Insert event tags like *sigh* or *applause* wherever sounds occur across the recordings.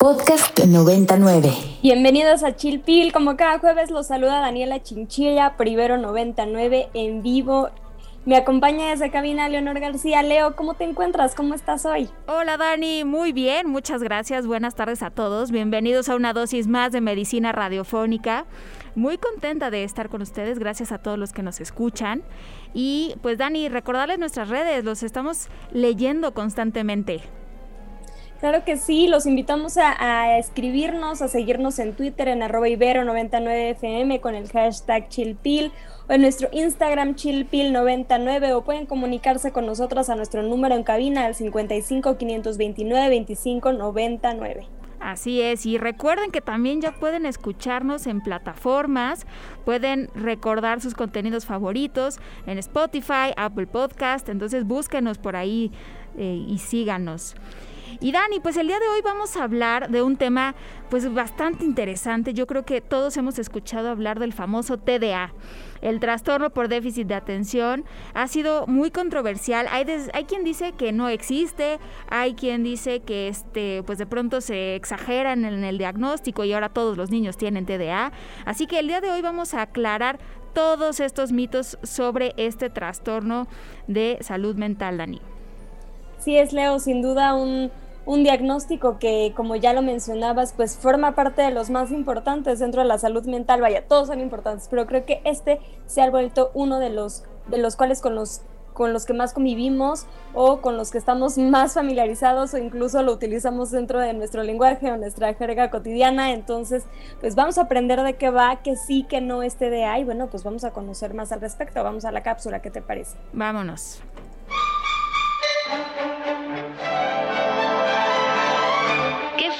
Podcast 99. Bienvenidos a Chilpil. Como cada jueves los saluda Daniela Chinchilla, Privero 99 en vivo. Me acompaña desde cabina Leonor García. Leo, ¿cómo te encuentras? ¿Cómo estás hoy? Hola Dani, muy bien, muchas gracias. Buenas tardes a todos. Bienvenidos a una dosis más de medicina radiofónica. Muy contenta de estar con ustedes, gracias a todos los que nos escuchan. Y pues Dani, recordarles nuestras redes, los estamos leyendo constantemente. Claro que sí, los invitamos a, escribirnos, a seguirnos en Twitter en arroba ibero99fm con el hashtag chilpil o en nuestro Instagram chilpil99 o pueden comunicarse con nosotros a nuestro número en cabina al 55 529 25 99. Así es, y recuerden que también ya pueden escucharnos en plataformas, pueden recordar sus contenidos favoritos en Spotify, Apple Podcast, entonces búsquenos por ahí eh, y síganos. Y Dani, pues el día de hoy vamos a hablar de un tema pues bastante interesante. Yo creo que todos hemos escuchado hablar del famoso TDA. El trastorno por déficit de atención ha sido muy controversial. Hay, hay quien dice que no existe, hay quien dice que este, pues de pronto se exagera en el, en el diagnóstico y ahora todos los niños tienen TDA. Así que el día de hoy vamos a aclarar todos estos mitos sobre este trastorno de salud mental, Dani. Sí, es Leo, sin duda un, un diagnóstico que, como ya lo mencionabas, pues forma parte de los más importantes dentro de la salud mental. Vaya, todos son importantes, pero creo que este se ha vuelto uno de los, de los cuales con los con los que más convivimos o con los que estamos *laughs* más familiarizados o incluso lo utilizamos dentro de nuestro lenguaje o nuestra jerga cotidiana. Entonces, pues vamos a aprender de qué va, que sí, que no este de ahí. Bueno, pues vamos a conocer más al respecto. Vamos a la cápsula, ¿qué te parece? Vámonos.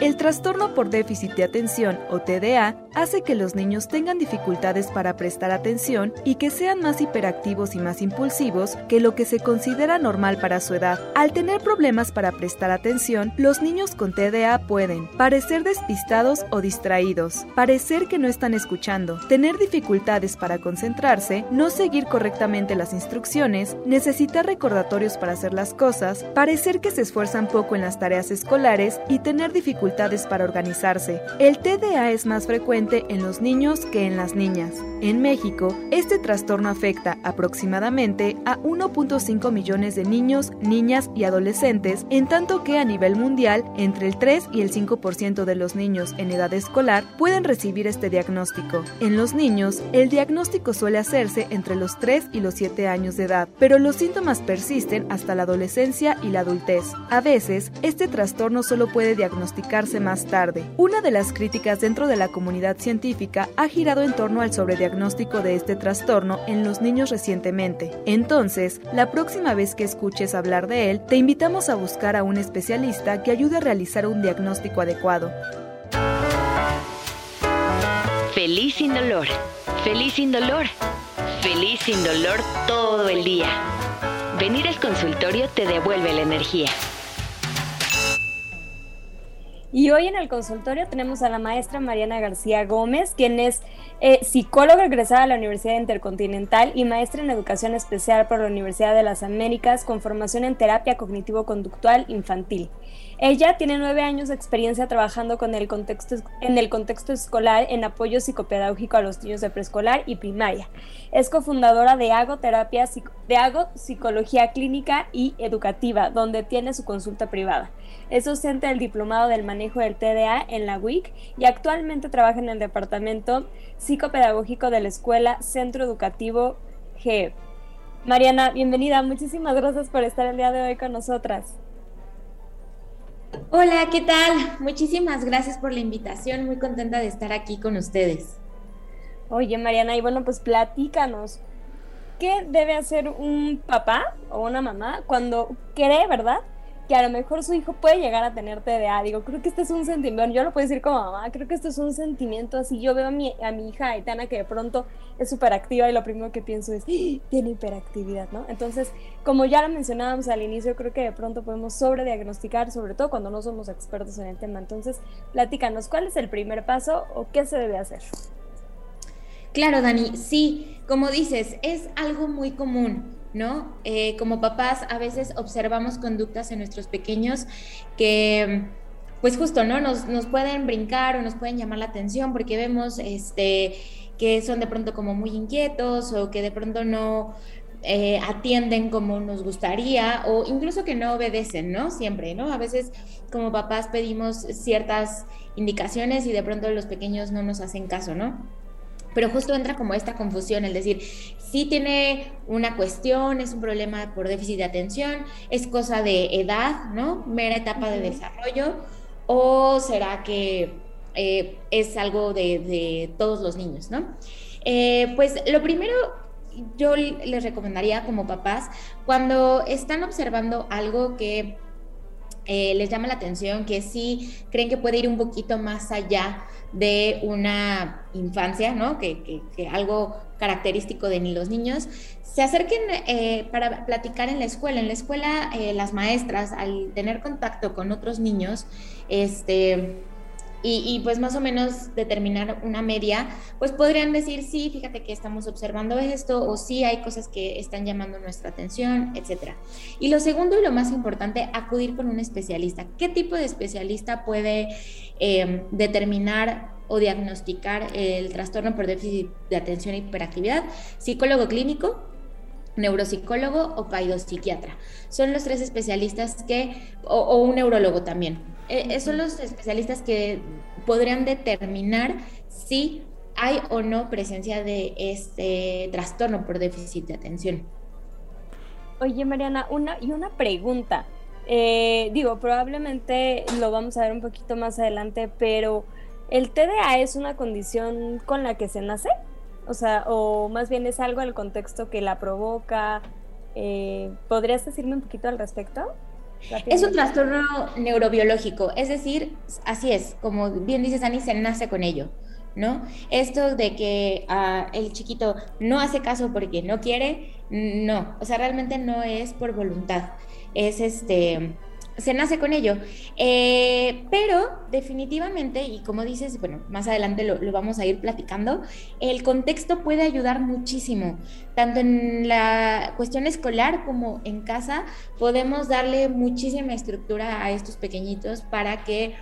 El trastorno por déficit de atención o TDA hace que los niños tengan dificultades para prestar atención y que sean más hiperactivos y más impulsivos que lo que se considera normal para su edad. Al tener problemas para prestar atención, los niños con TDA pueden parecer despistados o distraídos, parecer que no están escuchando, tener dificultades para concentrarse, no seguir correctamente las instrucciones, necesitar recordatorios para hacer las cosas, parecer que se esfuerzan poco en las tareas escolares y tener dificultades para organizarse. El TDA es más frecuente en los niños que en las niñas. En México, este trastorno afecta aproximadamente a 1.5 millones de niños, niñas y adolescentes, en tanto que a nivel mundial, entre el 3 y el 5% de los niños en edad escolar pueden recibir este diagnóstico. En los niños, el diagnóstico suele hacerse entre los 3 y los 7 años de edad, pero los síntomas persisten hasta la adolescencia y la adultez. A veces, este trastorno solo puede más tarde. Una de las críticas dentro de la comunidad científica ha girado en torno al sobrediagnóstico de este trastorno en los niños recientemente. Entonces, la próxima vez que escuches hablar de él, te invitamos a buscar a un especialista que ayude a realizar un diagnóstico adecuado. Feliz sin dolor, feliz sin dolor, feliz sin dolor todo el día. Venir al consultorio te devuelve la energía. Y hoy en el consultorio tenemos a la maestra Mariana García Gómez, quien es eh, psicóloga egresada a la Universidad Intercontinental y maestra en educación especial por la Universidad de las Américas con formación en terapia cognitivo-conductual infantil. Ella tiene nueve años de experiencia trabajando en el contexto escolar en apoyo psicopedagógico a los niños de preescolar y primaria. Es cofundadora de Hago, Terapia, de Hago Psicología Clínica y Educativa, donde tiene su consulta privada. Es docente del Diplomado del Manejo del TDA en la WIC y actualmente trabaja en el Departamento Psicopedagógico de la Escuela Centro Educativo GEP. Mariana, bienvenida. Muchísimas gracias por estar el día de hoy con nosotras. Hola, ¿qué tal? Muchísimas gracias por la invitación, muy contenta de estar aquí con ustedes. Oye, Mariana, y bueno, pues platícanos, ¿qué debe hacer un papá o una mamá cuando cree, verdad, que a lo mejor su hijo puede llegar a tener TDA. Digo, creo que este es un sentimiento, yo lo puedo decir como mamá, creo que esto es un sentimiento así. Yo veo a mi, a mi hija Aitana que de pronto es súper activa y lo primero que pienso es, ¡Ah! tiene hiperactividad, ¿no? Entonces, como ya lo mencionábamos al inicio, creo que de pronto podemos sobrediagnosticar, sobre todo cuando no somos expertos en el tema. Entonces, platícanos, ¿cuál es el primer paso o qué se debe hacer? Claro, Dani, sí, como dices, es algo muy común. ¿No? Eh, como papás a veces observamos conductas en nuestros pequeños que pues justo, ¿no? Nos, pueden brincar o nos pueden llamar la atención porque vemos este, que son de pronto como muy inquietos o que de pronto no eh, atienden como nos gustaría o incluso que no obedecen, ¿no? Siempre, ¿no? A veces como papás pedimos ciertas indicaciones y de pronto los pequeños no nos hacen caso, ¿no? Pero justo entra como esta confusión, el decir, si tiene una cuestión, es un problema por déficit de atención, es cosa de edad, ¿no? Mera etapa de desarrollo, o será que eh, es algo de, todos los niños, ¿no? Eh, pues lo primero yo les recomendaría como papás, cuando están observando algo que eh, les llama la atención, que sí creen que puede ir un poquito más allá de una infancia, ¿no? Que, algo característico de los niños, se acerquen eh, para platicar en la escuela. En la escuela, eh, las maestras, al tener contacto con otros niños, este y, pues más o menos determinar una media, pues podrían decir, sí, fíjate que estamos observando esto o sí hay cosas que están llamando nuestra atención, etc. Y lo segundo y lo más importante, acudir con un especialista. ¿Qué tipo de especialista puede eh, determinar o diagnosticar el trastorno por déficit de atención e hiperactividad? Psicólogo clínico, neuropsicólogo o paidopsiquiatra. Son los tres especialistas que, o, un neurólogo también. Eh, son los especialistas que podrían determinar si hay o no presencia de este trastorno por déficit de atención. Oye, Mariana, una, y una pregunta. Eh, digo, probablemente lo vamos a ver un poquito más adelante, pero ¿el TDA es una condición con la que se nace? O sea, o más bien es algo el contexto que la provoca. Eh, ¿Podrías decirme un poquito al respecto? Es un trastorno neurobiológico, es decir, así es, como bien dices, Ani, se nace con ello, ¿no? Esto de que ah, el chiquito no hace caso porque no quiere, no, o sea, realmente no es por voluntad, es este se nace con ello. Eh, pero definitivamente, y como dices, bueno, más adelante lo, vamos a ir platicando, el contexto puede ayudar muchísimo, tanto en la cuestión escolar como en casa, podemos darle muchísima estructura a estos pequeñitos para que...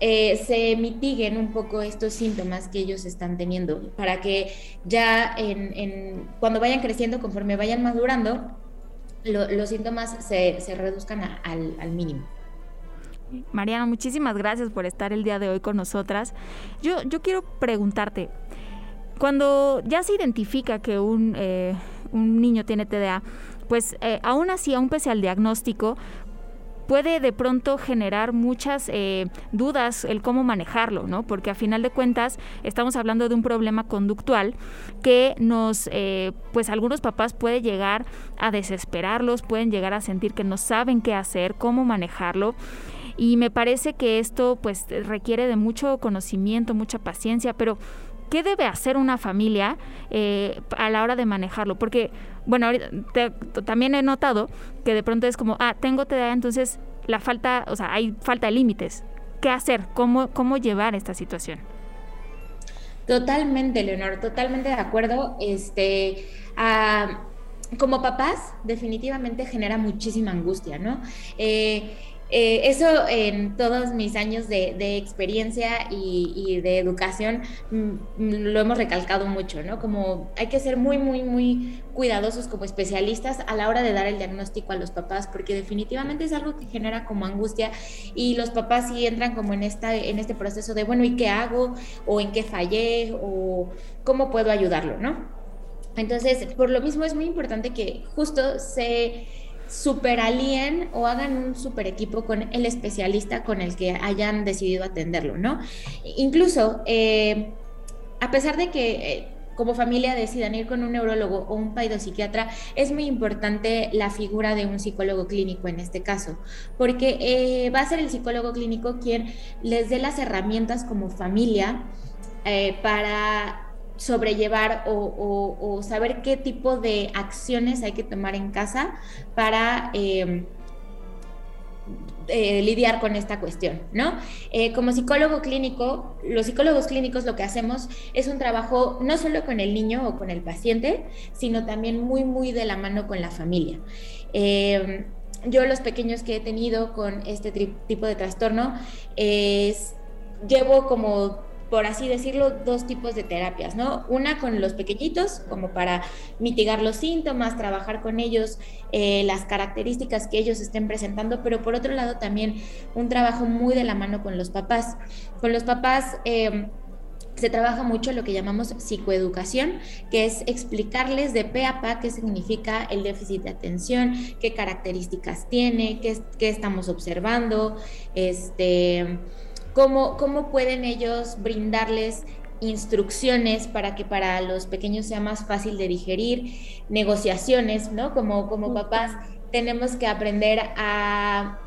Eh, se mitiguen un poco estos síntomas que ellos están teniendo, para que ya en, cuando vayan creciendo, conforme vayan madurando, los síntomas se, reduzcan al, mínimo. Mariana, muchísimas gracias por estar el día de hoy con nosotras. Yo, yo quiero preguntarte, cuando ya se identifica que un, eh, un niño tiene TDA, pues eh, aún así, aún pese al diagnóstico, puede de pronto generar muchas eh, dudas el cómo manejarlo, ¿no? Porque a final de cuentas estamos hablando de un problema conductual que nos, eh, pues algunos papás puede llegar a desesperarlos, pueden llegar a sentir que no saben qué hacer, cómo manejarlo. Y me parece que esto pues requiere de mucho conocimiento, mucha paciencia, pero ¿qué debe hacer una familia eh, a la hora de manejarlo? Porque, bueno, también he notado que de pronto es como, ah, tengo TDA, entonces la falta, o sea, hay falta de límites. ¿Qué hacer? ¿Cómo, cómo llevar esta situación? Totalmente, Leonor, totalmente de acuerdo. Este, ah, como papás, definitivamente genera muchísima angustia, ¿no? Eh, eh, eso en todos mis años de, experiencia y, de educación mm, lo hemos recalcado mucho, ¿no? Como hay que ser muy, muy, muy cuidadosos como especialistas a la hora de dar el diagnóstico a los papás, porque definitivamente es algo que genera como angustia y los papás sí entran como en, esta, en este proceso de, bueno, ¿y qué hago? ¿O en qué fallé? ¿O cómo puedo ayudarlo? ¿no? Entonces, por lo mismo es muy importante que justo se superalíen o hagan un super equipo con el especialista con el que hayan decidido atenderlo, ¿no? Incluso, eh, a pesar de que eh, como familia decidan ir con un neurólogo o un paidopsiquiatra, es muy importante la figura de un psicólogo clínico en este caso, porque eh, va a ser el psicólogo clínico quien les dé las herramientas como familia para sobrellevar o, saber qué tipo de acciones hay que tomar en casa para em, eh, lidiar con esta cuestión, ¿no? Eh, como psicólogo clínico, los psicólogos clínicos lo que hacemos es un trabajo no solo con el niño o con el paciente, sino también muy, muy de la mano con la familia. Eh, yo los pequeños que he tenido con este tipo de trastorno es, llevo como por así decirlo, dos tipos de terapias, ¿no? Una con los pequeñitos, como para mitigar los síntomas, trabajar con ellos eh, las características que ellos estén presentando, pero por otro lado también un trabajo muy de la mano con los papás. Con los papás... Eh, se trabaja mucho lo que llamamos psicoeducación, que es explicarles de pe a pa qué significa el déficit de atención, qué características tiene, qué, qué estamos observando, este, cómo, cómo pueden ellos brindarles instrucciones para que para los pequeños sea más fácil de digerir, negociaciones, ¿no? Como, como papás tenemos que aprender a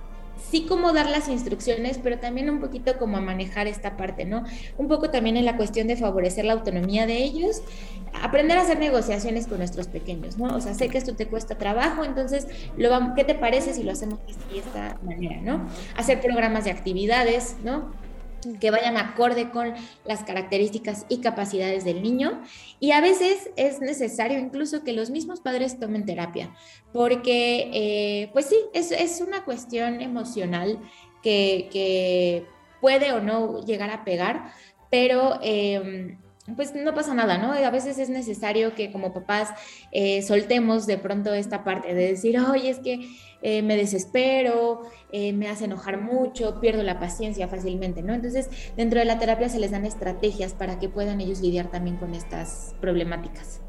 sí como dar las instrucciones, pero también un poquito como manejar esta parte, ¿no? Un poco también en la cuestión de favorecer la autonomía de ellos, aprender a hacer negociaciones con nuestros pequeños, ¿no? O sea, sé que esto te cuesta trabajo, entonces, lo vamos, ¿qué te parece si lo hacemos de esta manera, ¿no? Hacer programas de actividades, ¿no? Que vayan acorde con las características y capacidades del niño. Y a veces es necesario incluso que los mismos padres tomen terapia, porque eh, pues sí, es, es, una cuestión emocional que, que, puede o no llegar a pegar, pero... Eh, pues no pasa nada, ¿no? A veces es necesario que como papás eh, soltemos de pronto esta parte de decir, oye, es que eh, me desespero, eh, me hace enojar mucho, pierdo la paciencia fácilmente, ¿no? Entonces, dentro de la terapia se les dan estrategias para que puedan ellos lidiar también con estas problemáticas.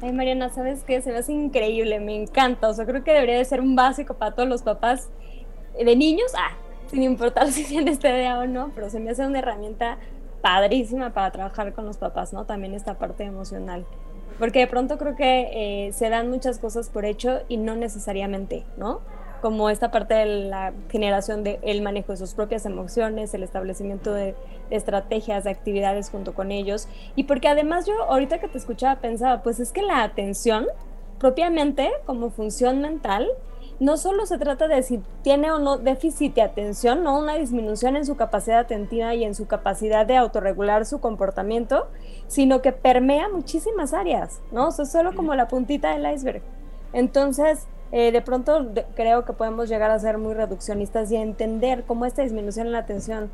Ay, Mariana, ¿sabes qué? Se me hace increíble, me encanta. O sea, creo que debería de ser un básico para todos los papás de niños, ah, sin importar *laughs* si tienen este idea o no, pero se me hace una herramienta padrísima para trabajar con los papás, ¿no? También esta parte emocional. Porque de pronto creo que eh, se dan muchas cosas por hecho y no necesariamente, ¿no? Como esta parte de la generación del manejo de sus propias emociones, el establecimiento de, de, estrategias, de actividades junto con ellos. Y porque además yo ahorita que te escuchaba pensaba, pues es que la atención propiamente como función mental no solo se trata de si tiene o no déficit de atención, no una disminución en su capacidad atentiva y en su capacidad de autorregular su comportamiento, sino que permea muchísimas áreas, ¿no? O sea, solo como la puntita del iceberg. Entonces, eh, de pronto creo que podemos llegar a ser muy reduccionistas y entender cómo esta disminución en la atención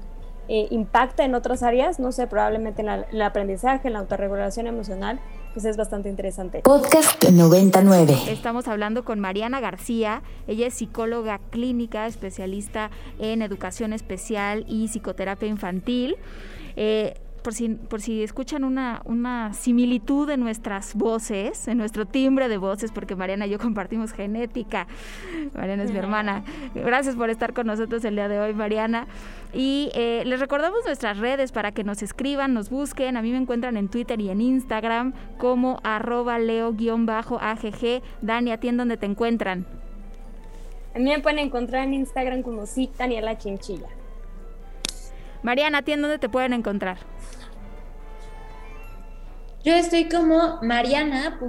eh, impacta en otras áreas, no sé, probablemente en, el aprendizaje, en la autorregulación emocional, pues es bastante interesante. Podcast 99. Estamos hablando con Mariana García, ella es psicóloga clínica, especialista en educación especial y psicoterapia infantil. Eh, por si, por si escuchan una, una similitud en nuestras voces, en nuestro timbre de voces, porque Mariana y yo compartimos genética. Mariana es mi hermana. Gracias por estar con nosotros el día de hoy, Mariana. Y eh, les recordamos nuestras redes para que nos escriban, nos busquen. A mí me encuentran en Twitter y en Instagram como arroba leo-agg. Dani, ¿a ti en dónde te encuentran? A mí me pueden encontrar en Instagram como sí, Daniela Chinchilla. Mariana, ¿a ti en dónde te pueden encontrar? Yo estoy como mariana.mewg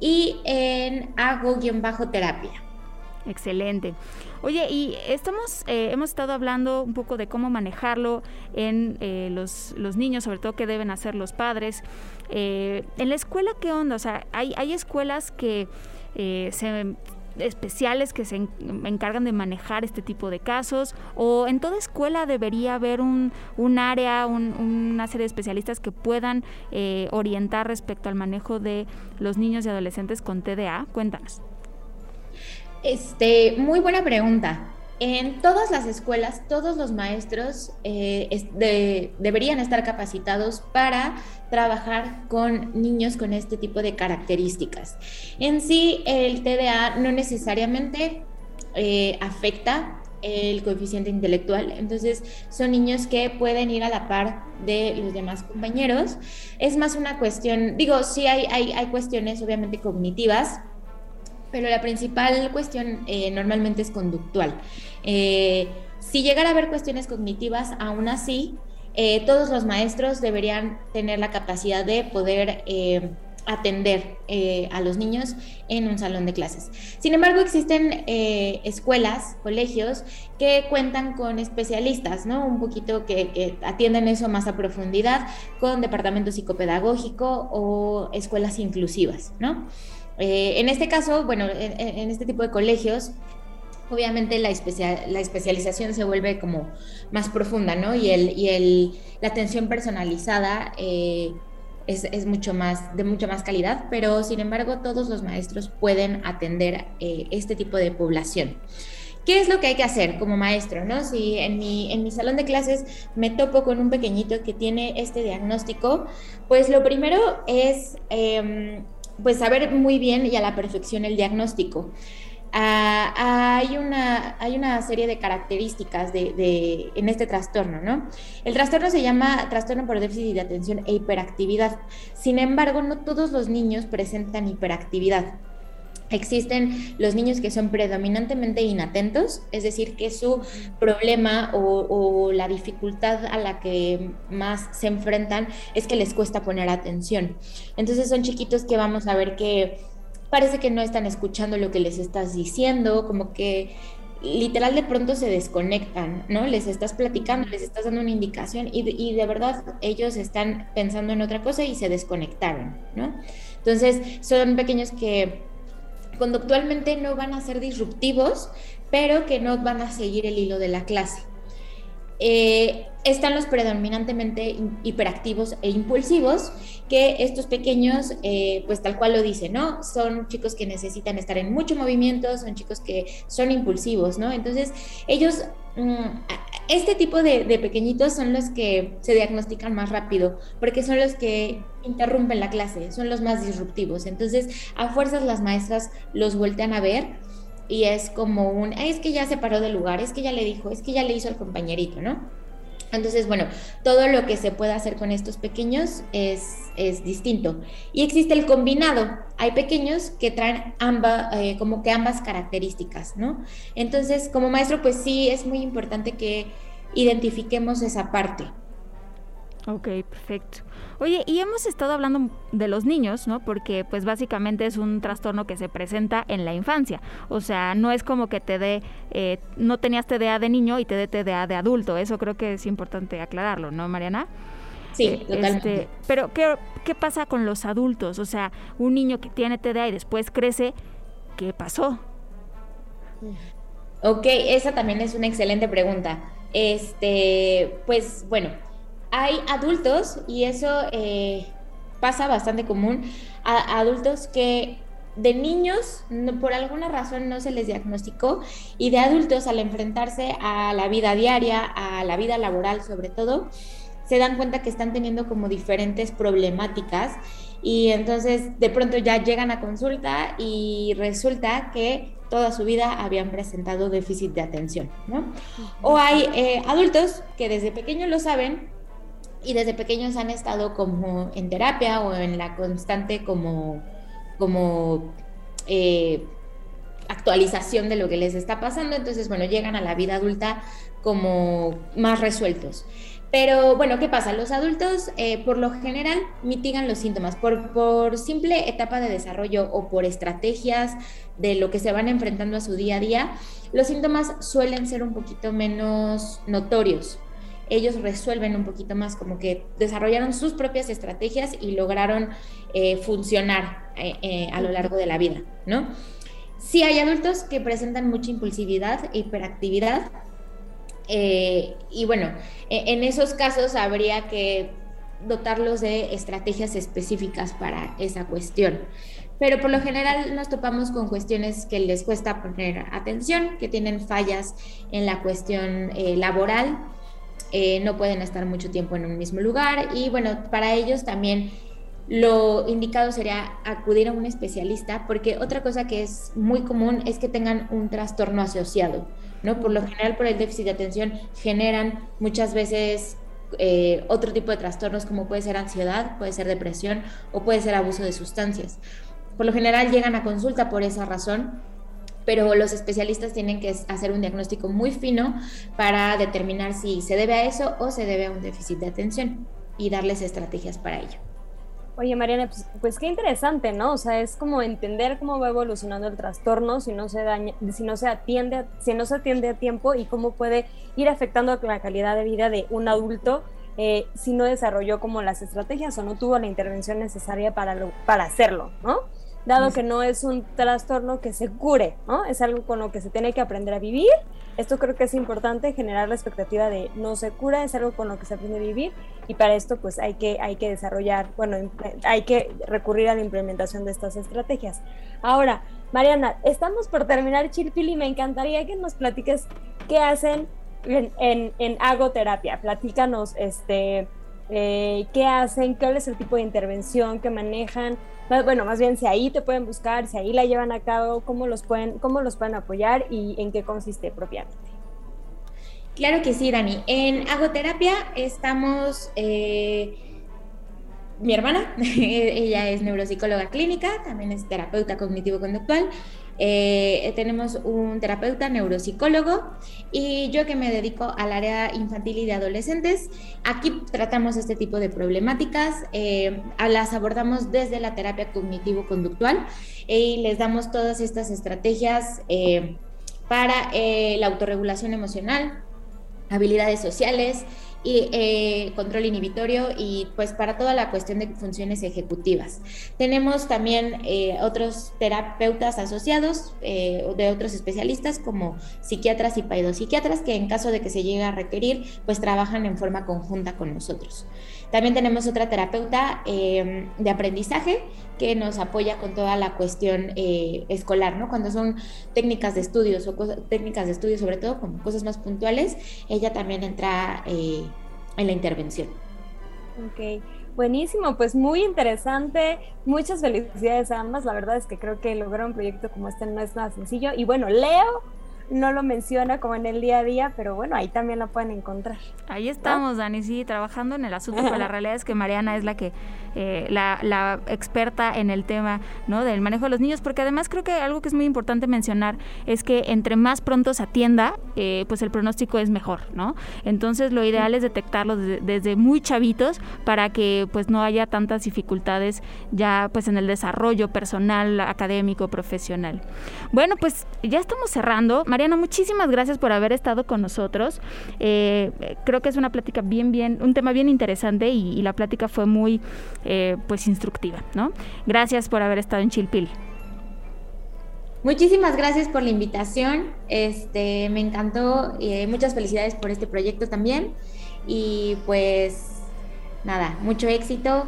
y en hago-terapia. Excelente. Oye, y estamos, eh, hemos estado hablando un poco de cómo manejarlo en eh, los, los, niños, sobre todo qué deben hacer los padres. Eh, en la escuela, ¿qué onda? O sea, hay, hay escuelas que se especiales que se encargan de manejar este tipo de casos o en toda escuela debería haber un, un área, una serie de especialistas que puedan eh, orientar respecto al manejo de los niños y adolescentes con TDA? Cuéntanos. Este, muy buena pregunta. En todas las escuelas, todos los maestros eh, deberían estar capacitados para trabajar con niños con este tipo de características. En sí, el TDA no necesariamente eh, afecta el coeficiente intelectual. Entonces, son niños que pueden ir a la par de los demás compañeros. Es más una cuestión, digo, sí hay, hay, hay cuestiones obviamente cognitivas, pero la principal cuestión eh, normalmente es conductual. Eh, si llegara a haber cuestiones cognitivas, aún así, eh, todos los maestros deberían tener la capacidad de poder atender eh, a los niños en un salón de clases. Sin embargo, existen eh, escuelas, colegios que cuentan con especialistas, ¿no? Un poquito que, atienden eso más a profundidad con departamento psicopedagógico o escuelas inclusivas, ¿no? Eh, en este caso, bueno, en, este tipo de colegios, obviamente la, la, especialización se vuelve como más profunda, ¿no? Y, el, y el, la atención personalizada es, mucho más, de mucha más calidad, pero sin embargo todos los maestros pueden atender eh, este tipo de población. ¿Qué es lo que hay que hacer como maestro? ¿no? Si en mi, en mi salón de clases me topo con un pequeñito que tiene este diagnóstico, pues lo primero es em, pues saber muy bien y a la perfección el diagnóstico. Ah, hay, una, hay una serie de características de, en este trastorno, ¿no? El trastorno se llama trastorno por déficit de atención e hiperactividad. Sin embargo, no todos los niños presentan hiperactividad. Existen los niños que son predominantemente inatentos, es decir, que su problema o, la dificultad a la que más se enfrentan es que les cuesta poner atención. Entonces son chiquitos que vamos a ver que parece que no están escuchando lo que les estás diciendo, como que literal de pronto se desconectan, ¿no? Les estás platicando, les estás dando una indicación y de, verdad ellos están pensando en otra cosa y se desconectaron, ¿no? Entonces son pequeños que conductualmente no van a ser disruptivos, pero que no van a seguir el hilo de la clase. Eh, están los predominantemente hiperactivos e impulsivos, que estos pequeños, eh, pues tal cual lo dicen, ¿no? Son chicos que necesitan estar en mucho movimiento, son chicos que son impulsivos, ¿no? Entonces, ellos, este tipo de, de, pequeñitos son los que se diagnostican más rápido, porque son los que interrumpen la clase, son los más disruptivos. Entonces, a fuerzas las maestras los voltean a ver y es como un, es que ya se paró del lugar, es que ya le dijo, es que ya le hizo al compañerito, ¿no? Entonces, bueno, todo lo que se puede hacer con estos pequeños es, es distinto. Y existe el combinado. Hay pequeños que traen ambas, eh, como que ambas características, ¿no? Entonces, como maestro, pues sí, es muy importante que identifiquemos esa parte. Ok, perfecto. Oye, y hemos estado hablando de los niños, ¿no? Porque pues básicamente es un trastorno que se presenta en la infancia. O sea, no es como que te dé, eh, no tenías TDA de niño y te dé TDA de adulto. Eso creo que es importante aclararlo, ¿no, Mariana? Sí, eh, totalmente. Este, pero ¿qué, ¿qué pasa con los adultos? O sea, un niño que tiene TDA y después crece, ¿qué pasó? Ok, esa también es una excelente pregunta. Este, pues bueno, hay adultos, y eso eh, pasa bastante común, a, adultos que de niños por alguna razón no se les diagnosticó y de adultos al enfrentarse a la vida diaria, a la vida laboral sobre todo, se dan cuenta que están teniendo como diferentes problemáticas y entonces de pronto ya llegan a consulta y resulta que toda su vida habían presentado déficit de atención, ¿no? O hay eh, adultos que desde pequeños lo saben, y desde pequeños han estado como en terapia o en la constante como, como eh, actualización de lo que les está pasando, entonces bueno, llegan a la vida adulta como más resueltos. Pero bueno, ¿qué pasa? Los adultos eh, por lo general mitigan los síntomas por, por simple etapa de desarrollo o por estrategias de lo que se van enfrentando a su día a día. Los síntomas suelen ser un poquito menos notorios ellos resuelven un poquito más, como que desarrollaron sus propias estrategias y lograron eh, funcionar eh, eh, a lo largo de la vida, ¿no? Sí hay adultos que presentan mucha impulsividad, hiperactividad, y bueno, e, en esos casos habría que dotarlos de estrategias específicas para esa cuestión. Pero por lo general nos topamos con cuestiones que les cuesta poner atención, que tienen fallas en la cuestión laboral, eh, no pueden estar mucho tiempo en un mismo lugar y bueno, para ellos también lo indicado sería acudir a un especialista porque otra cosa que es muy común es que tengan un trastorno asociado, ¿no? Por lo general por el déficit de atención generan muchas veces eh, otro tipo de trastornos como puede ser ansiedad, puede ser depresión o puede ser abuso de sustancias. Por lo general llegan a consulta por esa razón pero los especialistas tienen que hacer un diagnóstico muy fino para determinar si se debe a eso o se debe a un déficit de atención y darles estrategias para ello. Oye, Mariana, pues, pues, qué interesante, ¿no? O sea, es como entender cómo va evolucionando el trastorno si no se daña, si no se atiende, si no se atiende a tiempo y cómo puede ir afectando la calidad de vida de un adulto eh, si no desarrolló como las estrategias o no tuvo la intervención necesaria para, para hacerlo, ¿no? Dado que no es un trastorno que se cure, ¿no? Es algo con lo que se tiene que aprender a vivir. Esto creo que es importante, generar la expectativa de no se cura, es algo con lo que se aprende a vivir y para esto pues hay que, hay que desarrollar, bueno, hay que recurrir a la implementación de estas estrategias. Ahora, Mariana, estamos por terminar Chilpil y me encantaría que nos platiques qué hacen en, en, en agoterapia. Platícanos, este, eh, qué hacen, cuál es el tipo de intervención que manejan, bueno, más bien si ahí te pueden buscar, si ahí la llevan a cabo, cómo los pueden, cómo los pueden apoyar y en qué consiste propiamente. Claro que sí, Dani. En agoterapia estamos, eh, mi hermana, *laughs* ella es neuropsicóloga clínica, también es terapeuta cognitivo-conductual, eh, tenemos un terapeuta neuropsicólogo y yo que me dedico al área infantil y de adolescentes. Aquí tratamos este tipo de problemáticas, eh, las abordamos desde la terapia cognitivo-conductual y les damos todas estas estrategias eh, para la autorregulación emocional, habilidades sociales, y eh, control inhibitorio y pues para toda la cuestión de funciones ejecutivas. Tenemos también eh, otros terapeutas asociados eh, de otros especialistas como psiquiatras y paidopsiquiatras que en caso de que se llegue a requerir pues trabajan en forma conjunta con nosotros. También tenemos otra terapeuta de aprendizaje que nos apoya con toda la cuestión escolar, ¿no? Cuando son técnicas de estudios o técnicas de estudio sobre todo como cosas más puntuales, ella también entra en la intervención. Ok, buenísimo, pues muy interesante. Muchas felicidades a ambas. La verdad es que creo que lograr un proyecto como este no es nada sencillo. Y bueno, Leo no lo menciona como en el día a día, pero bueno, ahí también lo pueden encontrar. Ahí estamos, Dani, sí, trabajando en el asunto, pero la *laughs* realidad es que Mariana es la que eh, la, experta en el tema ¿no? del manejo de los niños, porque además creo que algo que es muy importante mencionar es que entre más pronto se atienda, eh, pues el pronóstico es mejor, ¿no? Entonces lo ideal es detectarlo desde, muy chavitos para que pues no haya tantas dificultades ya pues en el desarrollo personal, académico, profesional. Bueno, pues ya estamos cerrando. Mariana, muchísimas gracias por haber estado con nosotros. Eh, creo que es una plática bien, bien, un tema bien interesante y, la plática fue muy eh, pues instructiva, ¿no? Gracias por haber estado en Chilpil. Muchísimas gracias por la invitación. Este, me encantó. Eh, muchas felicidades por este proyecto también. Y pues nada, mucho éxito.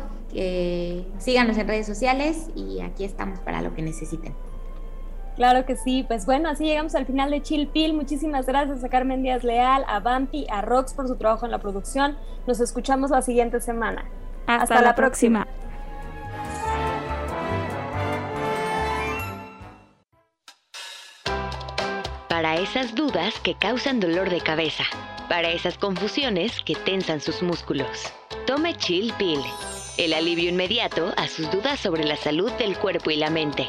síganos en redes sociales y aquí estamos para lo que necesiten. Claro que sí, pues bueno, así llegamos al final de Chilpil. Muchísimas gracias a Carmen Díaz Leal, a Bampi, a Rox por su trabajo en la producción. Nos escuchamos la siguiente semana. Hasta, la, próxima. Para esas dudas que causan dolor de cabeza. Para esas confusiones que tensan sus músculos. Tome Chill Pill. El alivio inmediato a sus dudas sobre la salud del cuerpo y la mente.